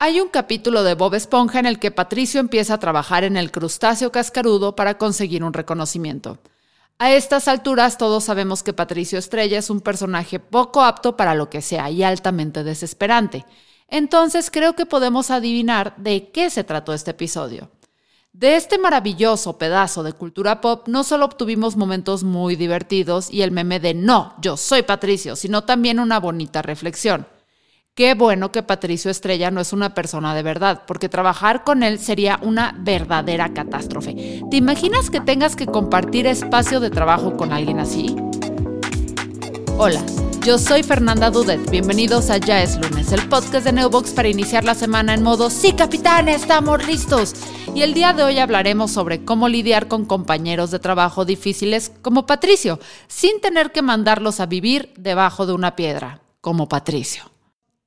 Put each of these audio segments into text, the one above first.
Hay un capítulo de Bob Esponja en el que Patricio empieza a trabajar en el crustáceo cascarudo para conseguir un reconocimiento. A estas alturas todos sabemos que Patricio Estrella es un personaje poco apto para lo que sea y altamente desesperante. Entonces creo que podemos adivinar de qué se trató este episodio. De este maravilloso pedazo de cultura pop no solo obtuvimos momentos muy divertidos y el meme de no, yo soy Patricio, sino también una bonita reflexión. Qué bueno que Patricio Estrella no es una persona de verdad, porque trabajar con él sería una verdadera catástrofe. ¿Te imaginas que tengas que compartir espacio de trabajo con alguien así? Hola, yo soy Fernanda Dudet. Bienvenidos a Ya es lunes, el podcast de Neobox para iniciar la semana en modo Sí, capitán, estamos listos. Y el día de hoy hablaremos sobre cómo lidiar con compañeros de trabajo difíciles como Patricio, sin tener que mandarlos a vivir debajo de una piedra, como Patricio.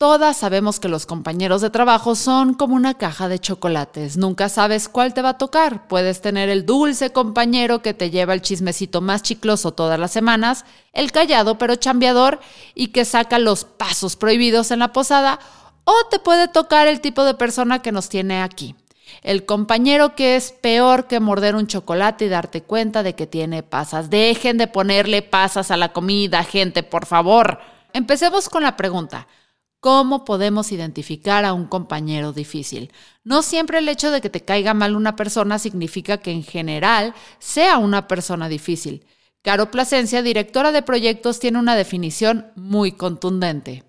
Todas sabemos que los compañeros de trabajo son como una caja de chocolates. Nunca sabes cuál te va a tocar. Puedes tener el dulce compañero que te lleva el chismecito más chicloso todas las semanas, el callado pero chambeador y que saca los pasos prohibidos en la posada, o te puede tocar el tipo de persona que nos tiene aquí. El compañero que es peor que morder un chocolate y darte cuenta de que tiene pasas. Dejen de ponerle pasas a la comida, gente, por favor. Empecemos con la pregunta. ¿Cómo podemos identificar a un compañero difícil? No siempre el hecho de que te caiga mal una persona significa que en general sea una persona difícil. Caro Plasencia, directora de proyectos, tiene una definición muy contundente.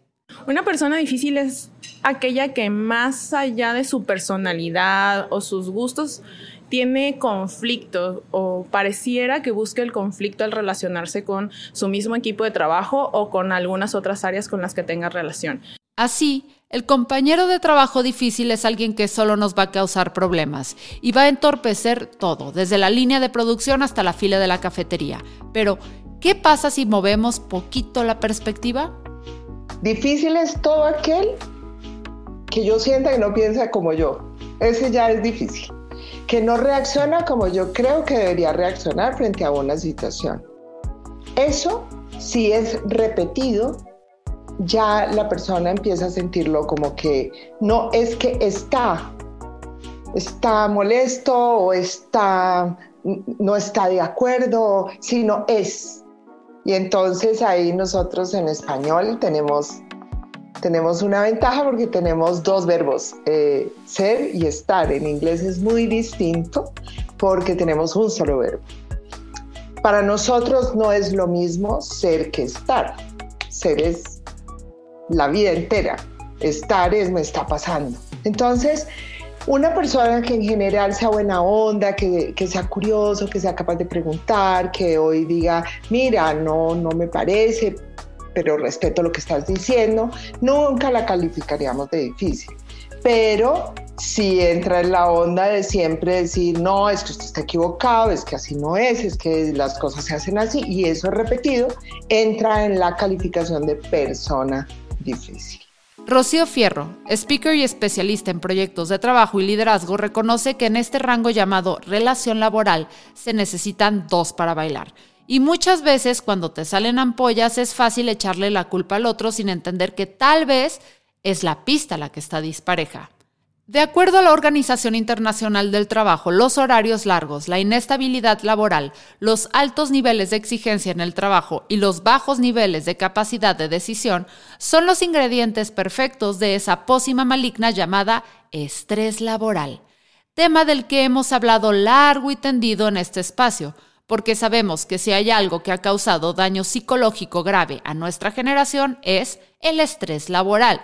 Una persona difícil es aquella que más allá de su personalidad o sus gustos tiene conflicto o pareciera que busque el conflicto al relacionarse con su mismo equipo de trabajo o con algunas otras áreas con las que tenga relación. Así, el compañero de trabajo difícil es alguien que solo nos va a causar problemas y va a entorpecer todo, desde la línea de producción hasta la fila de la cafetería. Pero, ¿qué pasa si movemos poquito la perspectiva? Difícil es todo aquel que yo sienta que no piensa como yo. Ese ya es difícil. Que no reacciona como yo creo que debería reaccionar frente a una situación. Eso, si es repetido, ya la persona empieza a sentirlo como que no es que está, está molesto o está, no está de acuerdo, sino es. Y entonces ahí nosotros en español tenemos, tenemos una ventaja porque tenemos dos verbos, eh, ser y estar. En inglés es muy distinto porque tenemos un solo verbo. Para nosotros no es lo mismo ser que estar. Ser es la vida entera. Estar es me está pasando. Entonces, una persona que en general sea buena onda, que, sea curioso, que sea capaz de preguntar, que hoy diga, mira, no, no me parece, pero respeto lo que estás diciendo, nunca la calificaríamos de difícil. Pero si entra en la onda de siempre decir, no, es que usted está equivocado, es que así no es, es que las cosas se hacen así, y eso es repetido, entra en la calificación de persona difícil. Rocío Fierro, speaker y especialista en proyectos de trabajo y liderazgo, reconoce que en este rango llamado relación laboral se necesitan dos para bailar. Y muchas veces cuando te salen ampollas es fácil echarle la culpa al otro sin entender que tal vez es la pista la que está dispareja. De acuerdo a la Organización Internacional del Trabajo, los horarios largos, la inestabilidad laboral, los altos niveles de exigencia en el trabajo y los bajos niveles de capacidad de decisión son los ingredientes perfectos de esa pócima maligna llamada estrés laboral, tema del que hemos hablado largo y tendido en este espacio, porque sabemos que si hay algo que ha causado daño psicológico grave a nuestra generación es el estrés laboral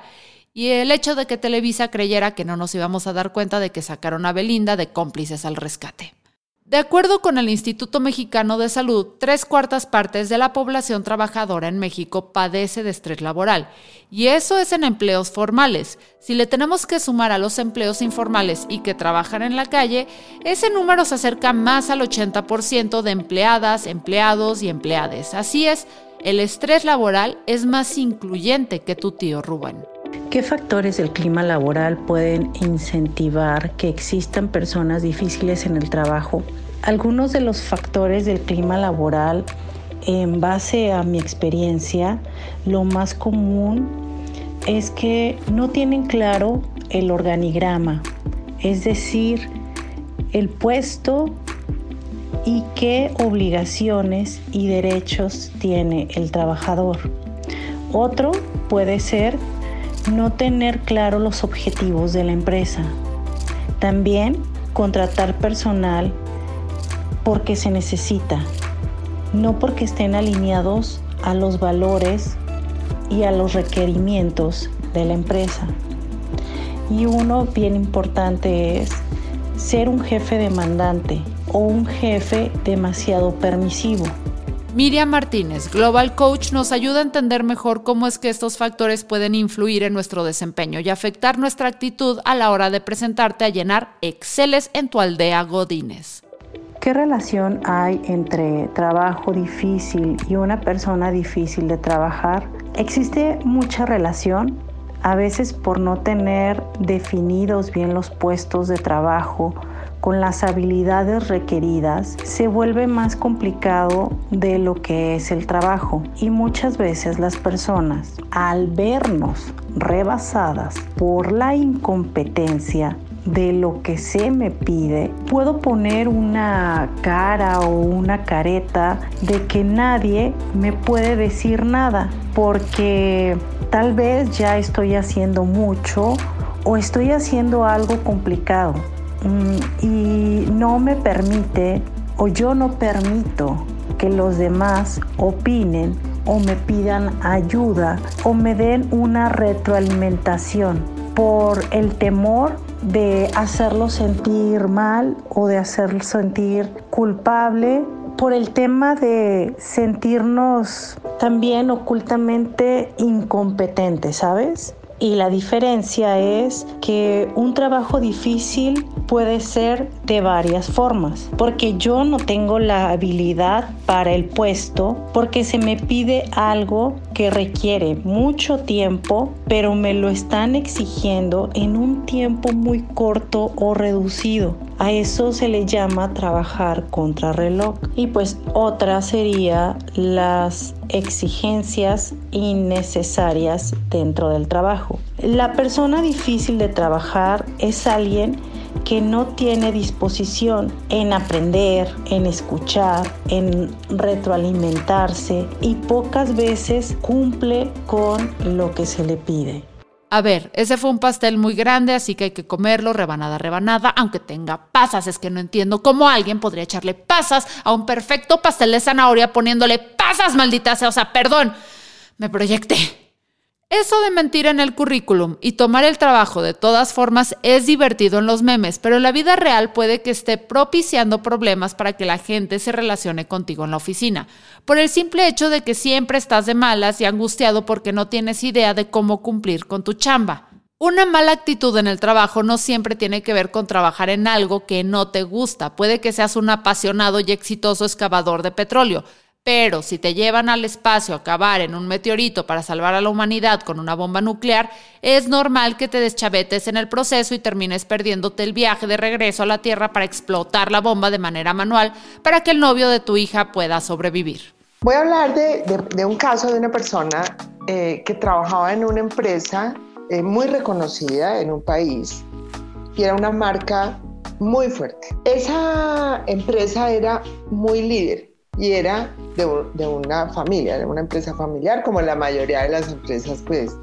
y el hecho de que Televisa creyera que no nos íbamos a dar cuenta de que sacaron a Belinda de cómplices al rescate. De acuerdo con el Instituto Mexicano de Salud, tres cuartas partes de la población trabajadora en México padece de estrés laboral, y eso es en empleos formales. Si le tenemos que sumar a los empleos informales y que trabajan en la calle, ese número se acerca más al 80% de empleadas, empleados y empleades. Así es, el estrés laboral es más incluyente que tu tío Rubén. ¿Qué factores del clima laboral pueden incentivar que existan personas difíciles en el trabajo? Algunos de los factores del clima laboral, en base a mi experiencia, lo más común es que no tienen claro el organigrama, es decir, el puesto y qué obligaciones y derechos tiene el trabajador. Otro puede ser no tener claro los objetivos de la empresa. También contratar personal porque se necesita, no porque estén alineados a los valores y a los requerimientos de la empresa. Y uno bien importante es ser un jefe demandante o un jefe demasiado permisivo. Miriam Martínez, Global Coach, nos ayuda a entender mejor cómo es que estos factores pueden influir en nuestro desempeño y afectar nuestra actitud a la hora de presentarte a llenar Exceles en tu aldea Godines. ¿Qué relación hay entre trabajo difícil y una persona difícil de trabajar? Existe mucha relación, a veces por no tener definidos bien los puestos de trabajo con las habilidades requeridas, se vuelve más complicado de lo que es el trabajo. Y muchas veces las personas, al vernos rebasadas por la incompetencia, de lo que se me pide, puedo poner una cara o una careta de que nadie me puede decir nada, porque tal vez ya estoy haciendo mucho o estoy haciendo algo complicado y no me permite o yo no permito que los demás opinen o me pidan ayuda o me den una retroalimentación por el temor de hacerlo sentir mal o de hacerlo sentir culpable por el tema de sentirnos también ocultamente incompetentes, ¿sabes? Y la diferencia es que un trabajo difícil puede ser de varias formas, porque yo no tengo la habilidad para el puesto, porque se me pide algo que requiere mucho tiempo, pero me lo están exigiendo en un tiempo muy corto o reducido. A eso se le llama trabajar contra reloj. Y pues otra sería las exigencias innecesarias dentro del trabajo. La persona difícil de trabajar es alguien que no tiene disposición en aprender, en escuchar, en retroalimentarse y pocas veces cumple con lo que se le pide. A ver, ese fue un pastel muy grande, así que hay que comerlo rebanada rebanada, aunque tenga pasas. Es que no entiendo cómo alguien podría echarle pasas a un perfecto pastel de zanahoria poniéndole pasas, maldita sea. O sea, perdón, me proyecté. Eso de mentir en el currículum y tomar el trabajo de todas formas es divertido en los memes, pero en la vida real puede que esté propiciando problemas para que la gente se relacione contigo en la oficina, por el simple hecho de que siempre estás de malas y angustiado porque no tienes idea de cómo cumplir con tu chamba. Una mala actitud en el trabajo no siempre tiene que ver con trabajar en algo que no te gusta. Puede que seas un apasionado y exitoso excavador de petróleo, pero si te llevan al espacio a cavar en un meteorito para salvar a la humanidad con una bomba nuclear, es normal que te deschavetes en el proceso y termines perdiéndote el viaje de regreso a la Tierra para explotar la bomba de manera manual para que el novio de tu hija pueda sobrevivir. Voy a hablar de, un caso de una persona eh, que trabajaba en una empresa eh, muy reconocida en un país y era una marca muy fuerte. Esa empresa era muy líder y era de, una familia, de una empresa familiar, como la mayoría de las empresas, pues,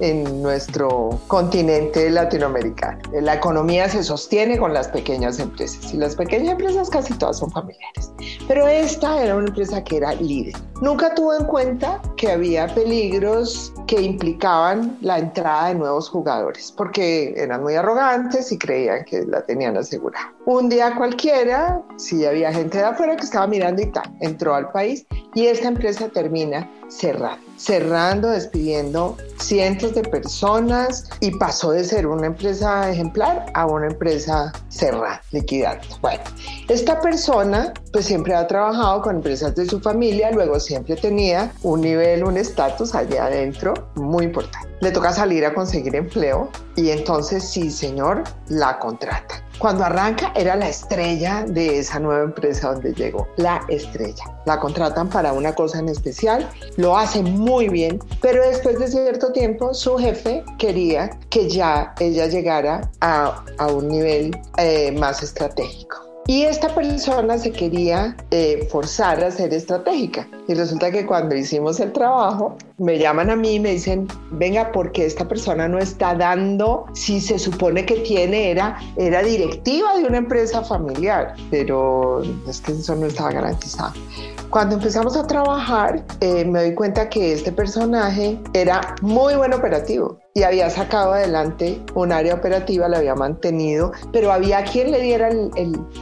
en nuestro continente latinoamericano. La economía se sostiene con las pequeñas empresas y las pequeñas empresas casi todas son familiares. Pero esta era una empresa que era líder. Nunca tuvo en cuenta que había peligros que implicaban la entrada de nuevos jugadores, porque eran muy arrogantes y creían que la tenían asegurada. Un día cualquiera, si había gente de afuera que estaba mirando y tal, entró al país y esta empresa termina cerrando, cerrando, despidiendo cientos de personas y pasó de ser una empresa ejemplar a una empresa cerrada, liquidando. Bueno, esta persona pues siempre ha trabajado con empresas de su familia, luego siempre tenía un nivel, un estatus allá adentro muy importante. Le toca salir a conseguir empleo y entonces sí, señor, la contrata Cuando arranca era la estrella de esa nueva empresa donde llegó, la estrella. La contratan para una cosa en especial, lo hace muy bien, pero después de cierto tiempo su jefe quería que ya ella llegara a, un nivel eh, más estratégico. Y esta persona se quería eh, forzar a ser estratégica. Y resulta que cuando hicimos el trabajo, me llaman a mí y me dicen, venga, porque esta persona no está dando, si se supone que tiene, era, era directiva de una empresa familiar, pero es que eso no estaba garantizado. Cuando empezamos a trabajar, eh, me doy cuenta que este personaje era muy buen operativo y había sacado adelante un área operativa, la había mantenido, pero había quien le diera el,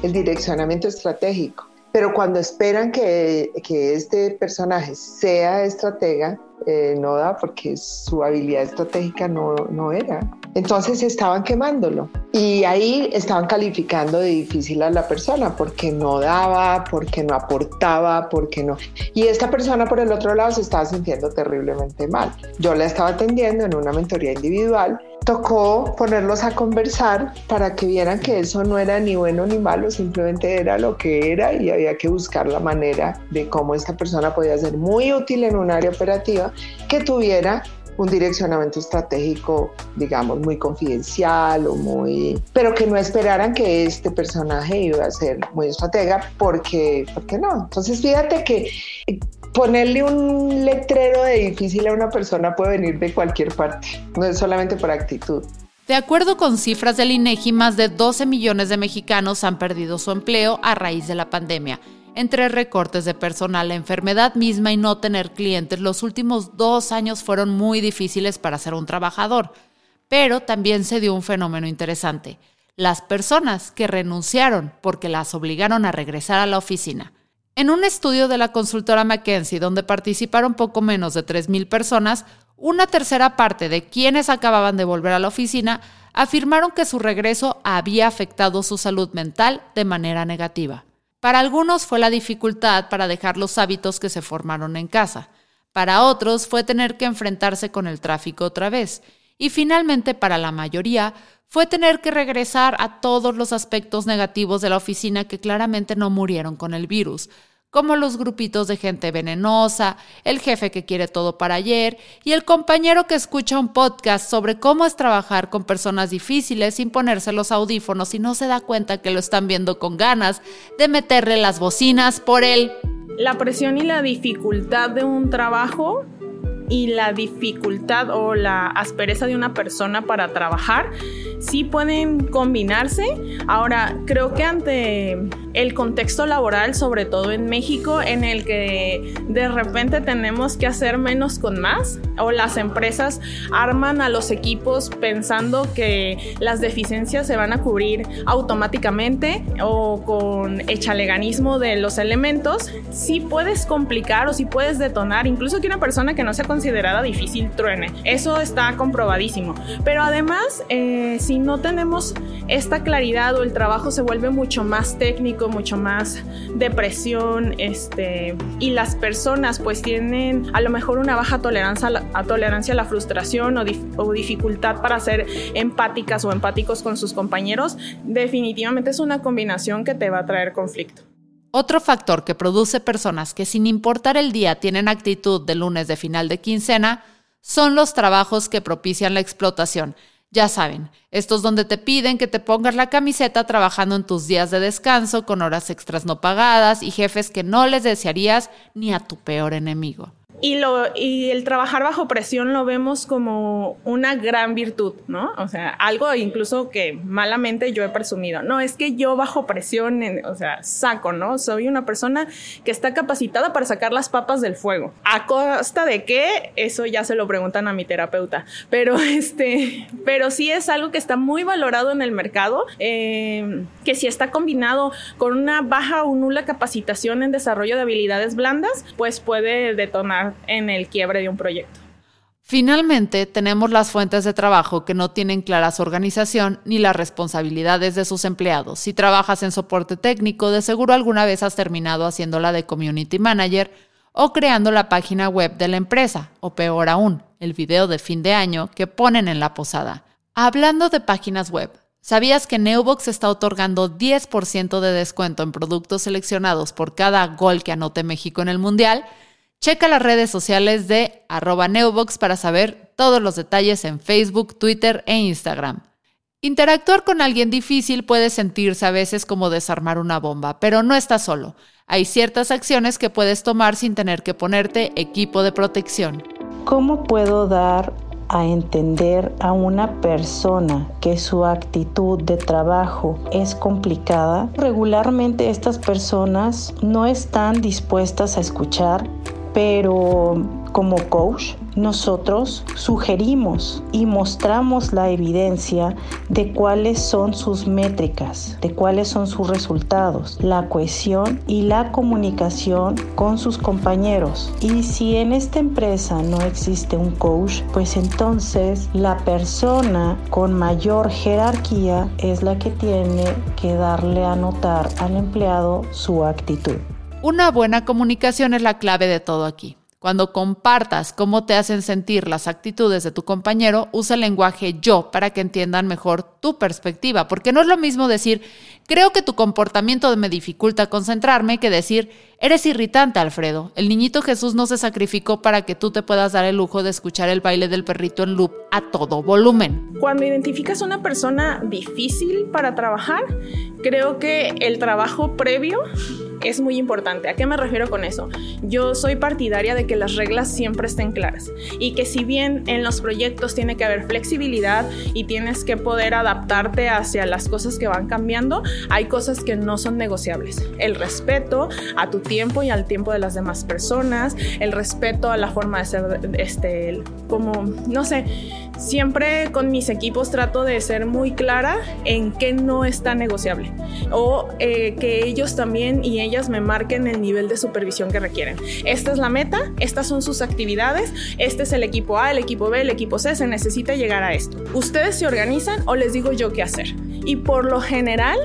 el, direccionamiento estratégico. Pero cuando esperan que, que este personaje sea estratega, eh, no da porque su habilidad estratégica no, no era. Entonces estaban quemándolo y ahí estaban calificando de difícil a la persona porque no daba, porque no aportaba, porque no. Y esta persona por el otro lado se estaba sintiendo terriblemente mal. Yo la estaba atendiendo en una mentoría individual tocó ponerlos a conversar para que vieran que eso no era ni bueno ni malo, simplemente era lo que era y había que buscar la manera de cómo esta persona podía ser muy útil en un área operativa que tuviera un direccionamiento estratégico, digamos, muy confidencial o muy... pero que no esperaran que este personaje iba a ser muy estratega porque, porque no. Entonces fíjate que ponerle un letrero de difícil a una persona puede venir de cualquier parte, no es solamente por actitud. De acuerdo con cifras del INEGI, más de 12 millones de mexicanos han perdido su empleo a raíz de la pandemia entre recortes de personal, la enfermedad misma y no tener clientes, los últimos dos años fueron muy difíciles para ser un trabajador. Pero también se dio un fenómeno interesante. Las personas que renunciaron porque las obligaron a regresar a la oficina. En un estudio de la consultora McKenzie, donde participaron poco menos de 3.000 personas, una tercera parte de quienes acababan de volver a la oficina afirmaron que su regreso había afectado su salud mental de manera negativa. Para algunos fue la dificultad para dejar los hábitos que se formaron en casa. Para otros fue tener que enfrentarse con el tráfico otra vez. Y finalmente para la mayoría fue tener que regresar a todos los aspectos negativos de la oficina que claramente no murieron con el virus, como los grupitos de gente venenosa, el jefe que quiere todo para ayer y el compañero que escucha un podcast sobre cómo es trabajar con personas difíciles sin ponerse los audífonos y no se da cuenta que lo están viendo con ganas de meterle las bocinas por él. La presión y la dificultad de un trabajo y la dificultad o la aspereza de una persona para trabajar sí pueden combinarse. Ahora, creo que ante el contexto laboral, sobre todo en México, en el que de repente tenemos que hacer menos con más, o las empresas arman a los equipos pensando que las deficiencias se van a cubrir automáticamente o con echaleganismo de los elementos, sí puedes complicar o sí puedes detonar, incluso que una persona que no sea considerada difícil truene. Eso está comprobadísimo. Pero además, eh, si no tenemos esta claridad o el trabajo se vuelve mucho más técnico, mucho más depresión, este, y las personas pues tienen a lo mejor una baja tolerancia a la, tolerancia a la frustración o, o dificultad para ser empáticas o empáticos con sus compañeros, definitivamente es una combinación que te va a traer conflicto. Otro factor que produce personas que sin importar el día tienen actitud de lunes de final de quincena son los trabajos que propician la explotación ya saben, estos donde te piden que te pongas la camiseta trabajando en tus días de descanso con horas extras no pagadas y jefes que no les desearías ni a tu peor enemigo. Y, lo, y el trabajar bajo presión lo vemos como una gran virtud, ¿no? O sea, algo incluso que malamente yo he presumido. No, es que yo bajo presión, o sea, saco, ¿no? Soy una persona que está capacitada para sacar las papas del fuego. ¿A costa de qué? Eso ya se lo preguntan a mi terapeuta. Pero, este, pero sí es algo que está muy valorado en el mercado, eh, que si está combinado con una baja o nula capacitación en desarrollo de habilidades blandas, pues puede detonar en el quiebre de un proyecto. Finalmente, tenemos las fuentes de trabajo que no tienen clara su organización ni las responsabilidades de sus empleados. Si trabajas en soporte técnico, de seguro alguna vez has terminado haciéndola de community manager o creando la página web de la empresa, o peor aún, el video de fin de año que ponen en la posada. Hablando de páginas web, ¿Sabías que Neubox está otorgando 10% de descuento en productos seleccionados por cada gol que anote México en el Mundial? Checa las redes sociales de arroba Neubox para saber todos los detalles en Facebook, Twitter e Instagram. Interactuar con alguien difícil puede sentirse a veces como desarmar una bomba, pero no estás solo. Hay ciertas acciones que puedes tomar sin tener que ponerte equipo de protección. ¿Cómo puedo dar a entender a una persona que su actitud de trabajo es complicada? Regularmente estas personas no están dispuestas a escuchar, pero como coach nosotros sugerimos y mostramos la evidencia de cuáles son sus métricas, de cuáles son sus resultados, la cohesión y la comunicación con sus compañeros. Y si en esta empresa no existe un coach, pues entonces la persona con mayor jerarquía es la que tiene que darle a notar al empleado su actitud. Una buena comunicación es la clave de todo aquí. Cuando compartas cómo te hacen sentir las actitudes de tu compañero, usa el lenguaje yo para que entiendan mejor tu perspectiva, porque no es lo mismo decir, creo que tu comportamiento me dificulta concentrarme, que decir, eres irritante, Alfredo. El niñito Jesús no se sacrificó para que tú te puedas dar el lujo de escuchar el baile del perrito en loop a todo volumen. Cuando identificas una persona difícil para trabajar, creo que el trabajo previo es muy importante. ¿A qué me refiero con eso? Yo soy partidaria de que las reglas siempre estén claras y que si bien en los proyectos tiene que haber flexibilidad y tienes que poder adaptarte hacia las cosas que van cambiando, hay cosas que no son negociables. El respeto a tu tiempo y al tiempo de las demás personas, el respeto a la forma de ser, este, como, no sé, siempre con mis equipos trato de ser muy clara en qué no está negociable o eh, que ellos también y ellas me marquen el nivel de supervisión que requieren. Esta es la meta, estas son sus actividades, este es el equipo A, el equipo B, el equipo C, se necesita llegar a esto. Ustedes se organizan o les digo yo qué hacer. Y por lo general,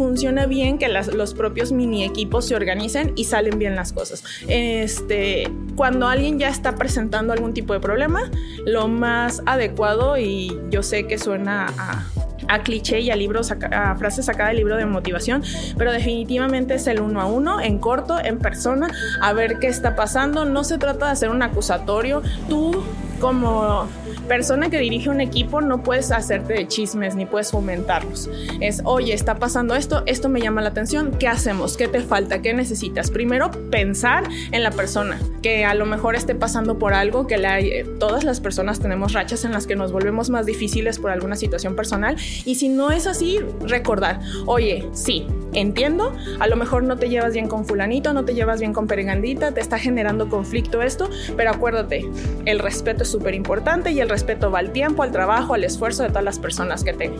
funciona bien que los propios mini equipos se organicen y salen bien las cosas. Este, cuando alguien ya está presentando algún tipo de problema, lo más adecuado, y yo sé que suena a, a cliché y a libros, a, frases sacadas del libro de motivación, pero definitivamente es el uno a uno, en corto, en persona, a ver qué está pasando. No se trata de hacer un acusatorio. Tú como persona que dirige un equipo no puedes hacerte de chismes ni puedes fomentarlos. Es, oye, está pasando esto, esto me llama la atención, ¿qué hacemos? ¿Qué te falta? ¿Qué necesitas? Primero, pensar en la persona, que a lo mejor esté pasando por algo, que la, todas las personas tenemos rachas en las que nos volvemos más difíciles por alguna situación personal. Y si no es así, recordar, oye, sí, entiendo, a lo mejor no te llevas bien con fulanito, no te llevas bien con perengandita, te está generando conflicto esto, pero acuérdate, el respeto es súper importante y el respeto va al tiempo, al trabajo, al esfuerzo de todas las personas que, te,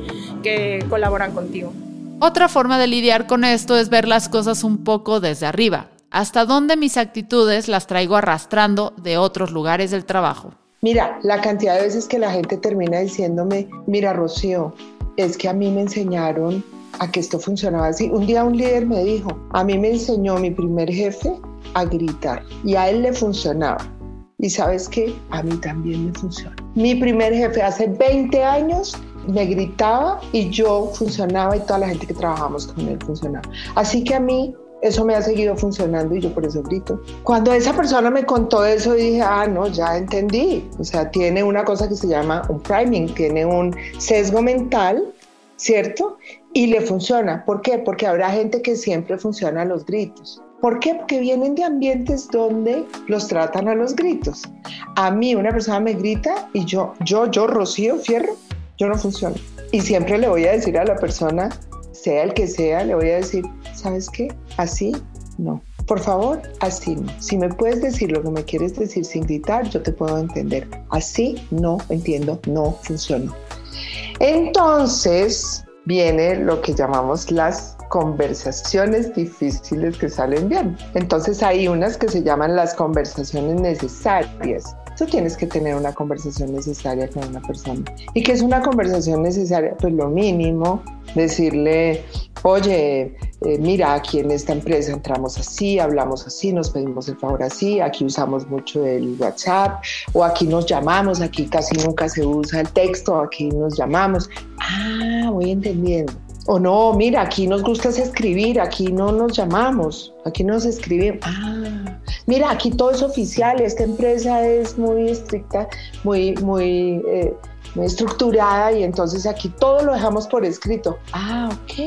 que colaboran contigo. Otra forma de lidiar con esto es ver las cosas un poco desde arriba. ¿Hasta dónde mis actitudes las traigo arrastrando de otros lugares del trabajo? Mira, la cantidad de veces que la gente termina diciéndome, mira Rocío, es que a mí me enseñaron a que esto funcionaba así. Un día un líder me dijo, a mí me enseñó mi primer jefe a gritar y a él le funcionaba. Y sabes qué, a mí también me funciona. Mi primer jefe hace 20 años me gritaba y yo funcionaba y toda la gente que trabajamos con él funcionaba. Así que a mí eso me ha seguido funcionando y yo por eso grito. Cuando esa persona me contó eso dije, ah, no, ya entendí. O sea, tiene una cosa que se llama un priming, tiene un sesgo mental, ¿cierto? Y le funciona. ¿Por qué? Porque habrá gente que siempre funciona a los gritos. ¿Por qué? Porque vienen de ambientes donde los tratan a los gritos. A mí una persona me grita y yo, yo, yo, Rocío Fierro, yo no funciono. Y siempre le voy a decir a la persona, sea el que sea, le voy a decir, ¿sabes qué? Así no. Por favor, así no. Si me puedes decir lo que me quieres decir sin gritar, yo te puedo entender. Así no entiendo, no funciona. Entonces viene lo que llamamos las conversaciones difíciles que salen bien. Entonces hay unas que se llaman las conversaciones necesarias. Tú tienes que tener una conversación necesaria con una persona. ¿Y qué es una conversación necesaria? Pues lo mínimo, decirle, oye, eh, mira, aquí en esta empresa entramos así, hablamos así, nos pedimos el favor así, aquí usamos mucho el WhatsApp o aquí nos llamamos, aquí casi nunca se usa el texto, aquí nos llamamos. Ah, voy entendiendo. O no, mira, aquí nos gusta escribir, aquí no nos llamamos, aquí nos escribimos. Ah, mira, aquí todo es oficial, esta empresa es muy estricta, muy, muy... Eh, muy estructurada y entonces aquí todo lo dejamos por escrito. Ah, ok,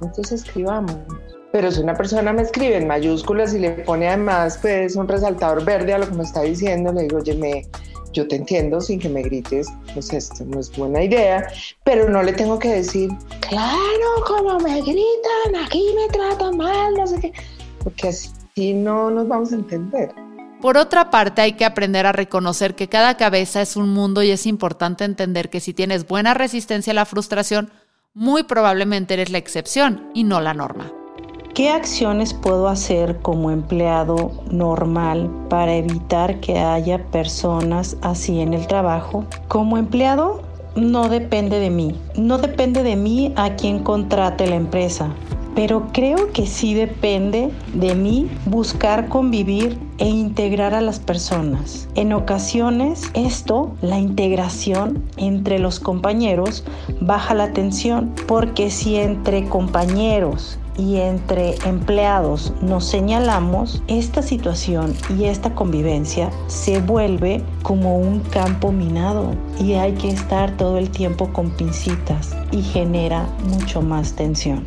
entonces escribamos. Pero si una persona me escribe en mayúsculas y le pone además pues un resaltador verde a lo que me está diciendo, le digo, oye, me, yo te entiendo sin que me grites, pues esto no es buena idea, pero no le tengo que decir, claro, como me gritan, aquí me tratan mal, no sé qué, porque así no nos vamos a entender. Por otra parte, hay que aprender a reconocer que cada cabeza es un mundo y es importante entender que si tienes buena resistencia a la frustración, muy probablemente eres la excepción y no la norma. ¿Qué acciones puedo hacer como empleado normal para evitar que haya personas así en el trabajo? Como empleado no depende de mí, no depende de mí a quien contrate la empresa pero creo que sí depende de mí buscar convivir e integrar a las personas. En ocasiones esto, la integración entre los compañeros, baja la tensión, porque si entre compañeros y entre empleados nos señalamos, esta situación y esta convivencia se vuelve como un campo minado y hay que estar todo el tiempo con pincitas y genera mucho más tensión.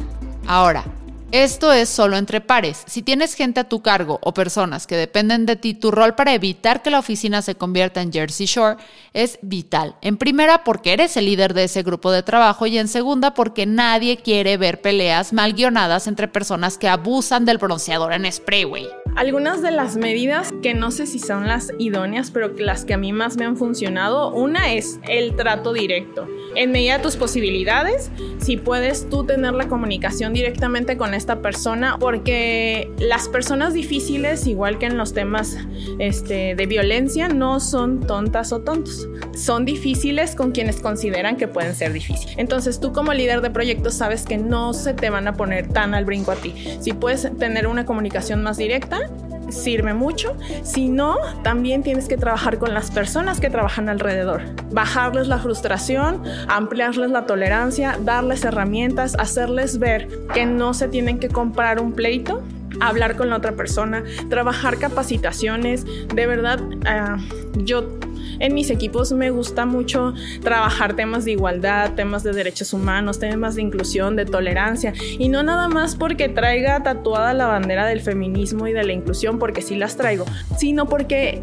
Ahora, esto es solo entre pares. Si tienes gente a tu cargo o personas que dependen de ti, tu rol para evitar que la oficina se convierta en Jersey Shore es vital. En primera, porque eres el líder de ese grupo de trabajo y en segunda, porque nadie quiere ver peleas mal guionadas entre personas que abusan del bronceador en spray, algunas de las medidas que no sé si son las idóneas, pero las que a mí más me han funcionado, una es el trato directo. En medida de tus posibilidades, si puedes tú tener la comunicación directamente con esta persona, porque las personas difíciles, igual que en los temas este, de violencia, no son tontas o tontos. Son difíciles con quienes consideran que pueden ser difíciles. Entonces tú como líder de proyecto sabes que no se te van a poner tan al brinco a ti. Si puedes tener una comunicación más directa, sirve mucho. Si no, también tienes que trabajar con las personas que trabajan alrededor. Bajarles la frustración, ampliarles la tolerancia, darles herramientas, hacerles ver que no se tienen que comprar un pleito hablar con la otra persona, trabajar capacitaciones. De verdad, ah, yo en mis equipos me gusta mucho trabajar temas de igualdad, temas de derechos humanos, temas de inclusión, de tolerancia. Y no nada más porque traiga tatuada la bandera del feminismo y de la inclusión, porque sí las traigo, sino porque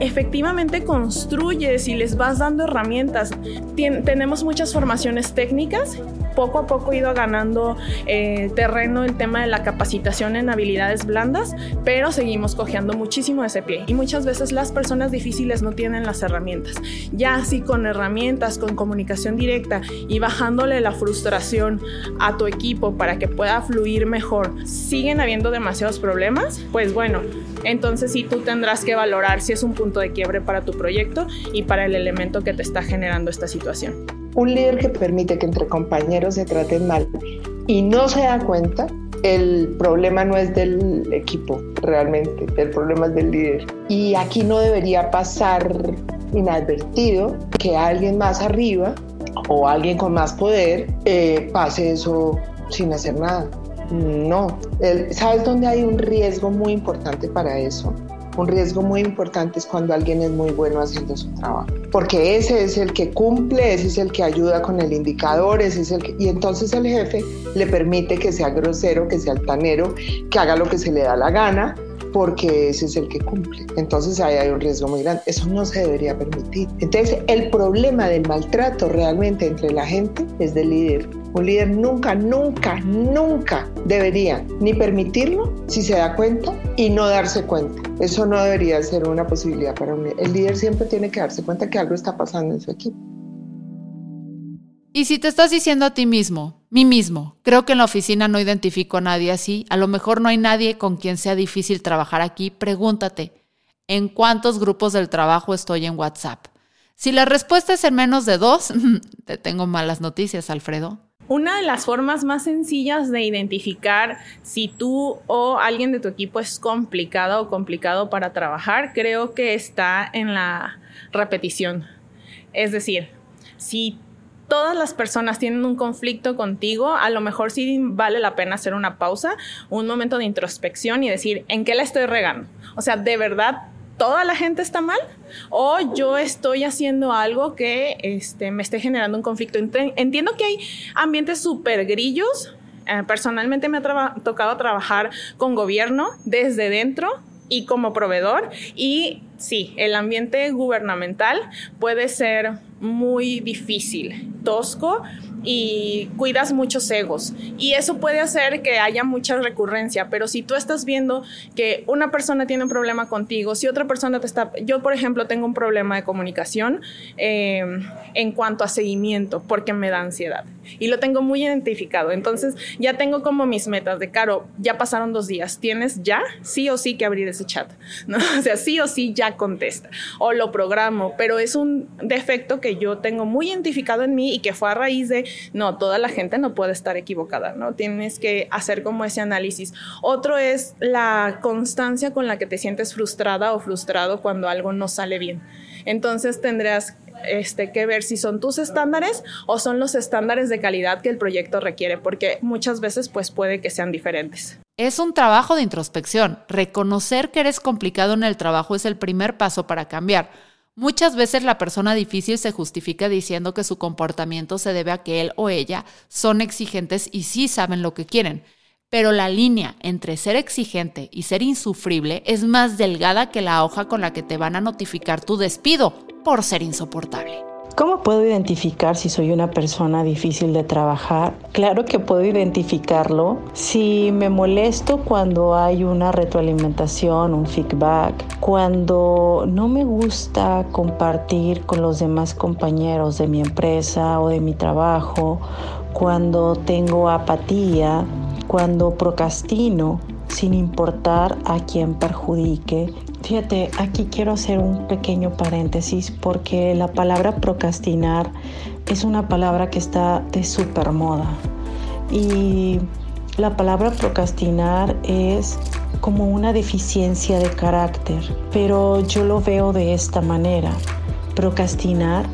efectivamente construyes y les vas dando herramientas. tenemos muchas formaciones técnicas poco a poco ido ganando eh, terreno el tema de la capacitación en habilidades blandas, pero seguimos cojeando muchísimo ese pie. Y muchas veces las personas difíciles no tienen las herramientas. Ya así con herramientas, con comunicación directa y bajándole la frustración a tu equipo para que pueda fluir mejor, siguen habiendo demasiados problemas, pues bueno, entonces sí tú tendrás que valorar si es un punto de quiebre para tu proyecto y para el elemento que te está generando esta situación. Un líder que permite que entre compañeros se traten mal y no se da cuenta, el problema no es del equipo realmente, el problema es del líder. Y aquí no debería pasar inadvertido que alguien más arriba o alguien con más poder eh, pase eso sin hacer nada. No, ¿sabes dónde hay un riesgo muy importante para eso? Un riesgo muy importante es cuando alguien es muy bueno haciendo su trabajo, porque ese es el que cumple, ese es el que ayuda con el indicador, ese es el. Y entonces el jefe le permite que sea grosero, que sea altanero, que haga lo que se le da la gana, porque ese es el que cumple. Entonces ahí hay un riesgo muy grande. Eso no se debería permitir. Entonces el problema del maltrato realmente entre la gente es del líder. Un líder nunca, nunca, nunca debería ni permitirlo si se da cuenta y no darse cuenta. Eso no debería ser una posibilidad para un líder. El líder siempre tiene que darse cuenta que algo está pasando en su equipo. Y si te estás diciendo a ti mismo, mí mismo, creo que en la oficina no identifico a nadie así, a lo mejor no hay nadie con quien sea difícil trabajar aquí, pregúntate, ¿en cuántos grupos del trabajo estoy en WhatsApp? Si la respuesta es en menos de dos, te tengo malas noticias, Alfredo. Una de las formas más sencillas de identificar si tú o alguien de tu equipo es complicado o complicado para trabajar, creo que está en la repetición. Es decir, si todas las personas tienen un conflicto contigo, a lo mejor sí vale la pena hacer una pausa, un momento de introspección y decir, ¿en qué la estoy regando? O sea, ¿de verdad toda la gente está mal? ¿O yo estoy haciendo algo que este, me esté generando un conflicto? Entiendo que hay ambientes súper grillos. Eh, personalmente me ha tocado trabajar con gobierno desde dentro y como proveedor y sí, el ambiente gubernamental puede ser muy difícil, tosco y cuidas muchos egos. Y eso puede hacer que haya mucha recurrencia, pero si tú estás viendo que una persona tiene un problema contigo, si otra persona te está... Yo, por ejemplo, tengo un problema de comunicación eh, en cuanto a seguimiento, porque me da ansiedad. Y lo tengo muy identificado. Entonces, ya tengo como mis metas de, Caro, ya pasaron dos días, tienes ya sí o sí que abrir ese chat. ¿no? O sea, sí o sí ya contesta. O lo programo, pero es un defecto que yo tengo muy identificado en mí y que fue a raíz de no, toda la gente no puede estar equivocada, ¿no? Tienes que hacer como ese análisis. Otro es la constancia con la que te sientes frustrada o frustrado cuando algo no sale bien. Entonces tendrás este, que ver si son tus estándares o son los estándares de calidad que el proyecto requiere, porque muchas veces pues puede que sean diferentes. Es un trabajo de introspección. Reconocer que eres complicado en el trabajo es el primer paso para cambiar. Muchas veces la persona difícil se justifica diciendo que su comportamiento se debe a que él o ella son exigentes y sí saben lo que quieren. Pero la línea entre ser exigente y ser insufrible es más delgada que la hoja con la que te van a notificar tu despido por ser insoportable. ¿Cómo puedo identificar si soy una persona difícil de trabajar? Claro que puedo identificarlo si me molesto cuando hay una retroalimentación, un feedback, cuando no me gusta compartir con los demás compañeros de mi empresa o de mi trabajo, cuando tengo apatía, cuando procrastino sin importar a quién perjudique Fíjate, aquí quiero hacer un pequeño paréntesis porque la palabra procrastinar es una palabra que está de super moda. Y la palabra procrastinar es como una deficiencia de carácter, pero yo lo veo de esta manera. Procrastinar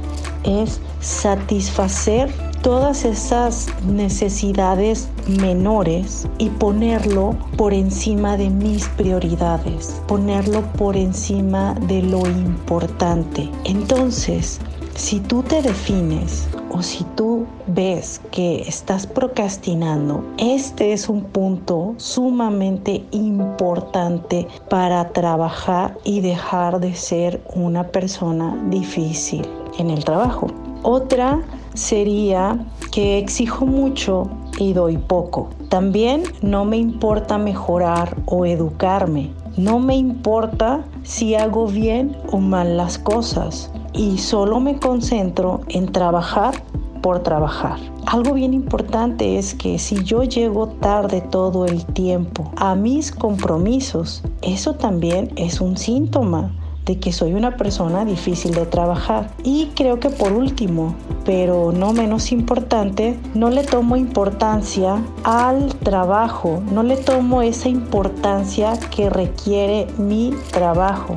es satisfacer todas esas necesidades menores y ponerlo por encima de mis prioridades, ponerlo por encima de lo importante. Entonces, si tú te defines o si tú ves que estás procrastinando, este es un punto sumamente importante para trabajar y dejar de ser una persona difícil en el trabajo. Otra sería que exijo mucho y doy poco. También no me importa mejorar o educarme. No me importa si hago bien o mal las cosas y solo me concentro en trabajar por trabajar. Algo bien importante es que si yo llego tarde todo el tiempo a mis compromisos, eso también es un síntoma de que soy una persona difícil de trabajar. Y creo que por último, pero no menos importante, no le tomo importancia al trabajo, no le tomo esa importancia que requiere mi trabajo.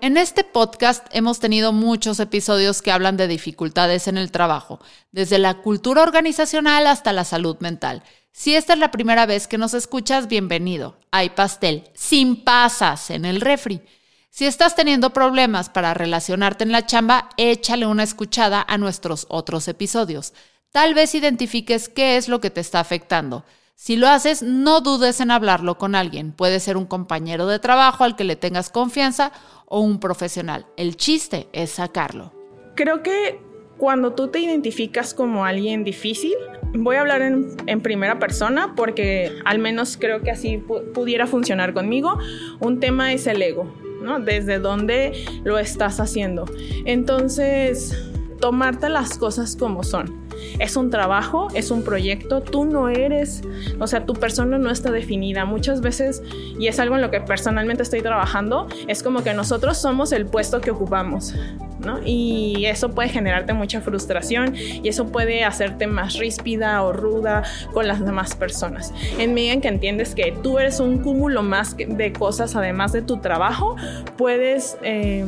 En este podcast hemos tenido muchos episodios que hablan de dificultades en el trabajo, desde la cultura organizacional hasta la salud mental. Si esta es la primera vez que nos escuchas, bienvenido. Hay pastel sin pasas en el refri. Si estás teniendo problemas para relacionarte en la chamba, échale una escuchada a nuestros otros episodios. Tal vez identifiques qué es lo que te está afectando. Si lo haces, no dudes en hablarlo con alguien. Puede ser un compañero de trabajo al que le tengas confianza o un profesional. El chiste es sacarlo. Creo que cuando tú te identificas como alguien difícil, voy a hablar en, primera persona porque al menos creo que así pudiera funcionar conmigo, un tema es el ego. Desde dónde lo estás haciendo. Entonces, tomarte las cosas como son. Es un trabajo, es un proyecto, tú no eres, o sea, tu persona no está definida. Muchas veces, y es algo en lo que personalmente estoy trabajando, es como que nosotros somos el puesto que ocupamos. Y eso puede generarte mucha frustración y eso puede hacerte más ríspida o ruda con las demás personas. En medida en que entiendes que tú eres un cúmulo más de cosas además de tu trabajo, puedes... Eh,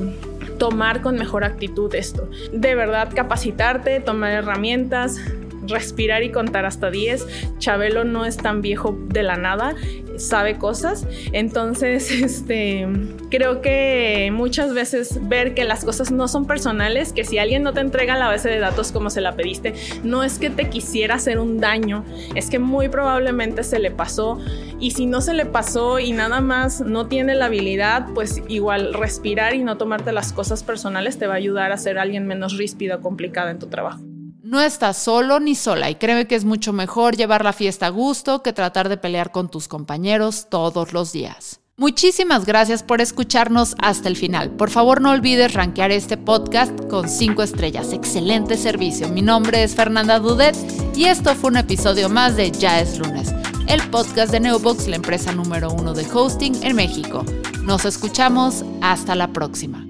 tomar con mejor actitud esto. De verdad, capacitarte, tomar herramientas, respirar y contar hasta 10. Chabelo no es tan viejo de la nada, sabe cosas. Entonces, este, creo que muchas veces ver que las cosas no son personales, que si alguien no te entrega la base de datos como se la pediste, no es que te quisiera hacer un daño, es que muy probablemente se le pasó. Y si no se le pasó y nada más no tiene la habilidad, pues igual respirar y no tomarte las cosas personales te va a ayudar a ser alguien menos ríspido o complicada en tu trabajo. No estás solo ni sola y créeme que es mucho mejor llevar la fiesta a gusto que tratar de pelear con tus compañeros todos los días. Muchísimas gracias por escucharnos hasta el final. Por favor no olvides rankear este podcast con 5 estrellas. Excelente servicio. Mi nombre es Fernanda Dudet y esto fue un episodio más de Ya es lunes, el podcast de Neobox, la empresa número uno de hosting en México. Nos escuchamos hasta la próxima.